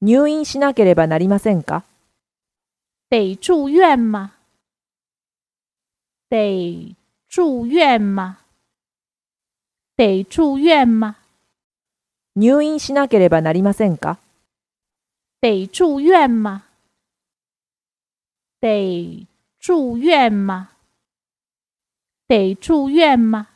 入院しなければなりませんか？得住院吗？得住院吗？得住院吗？入院しなければなりませんか？得住院吗？得住院吗？得住院吗？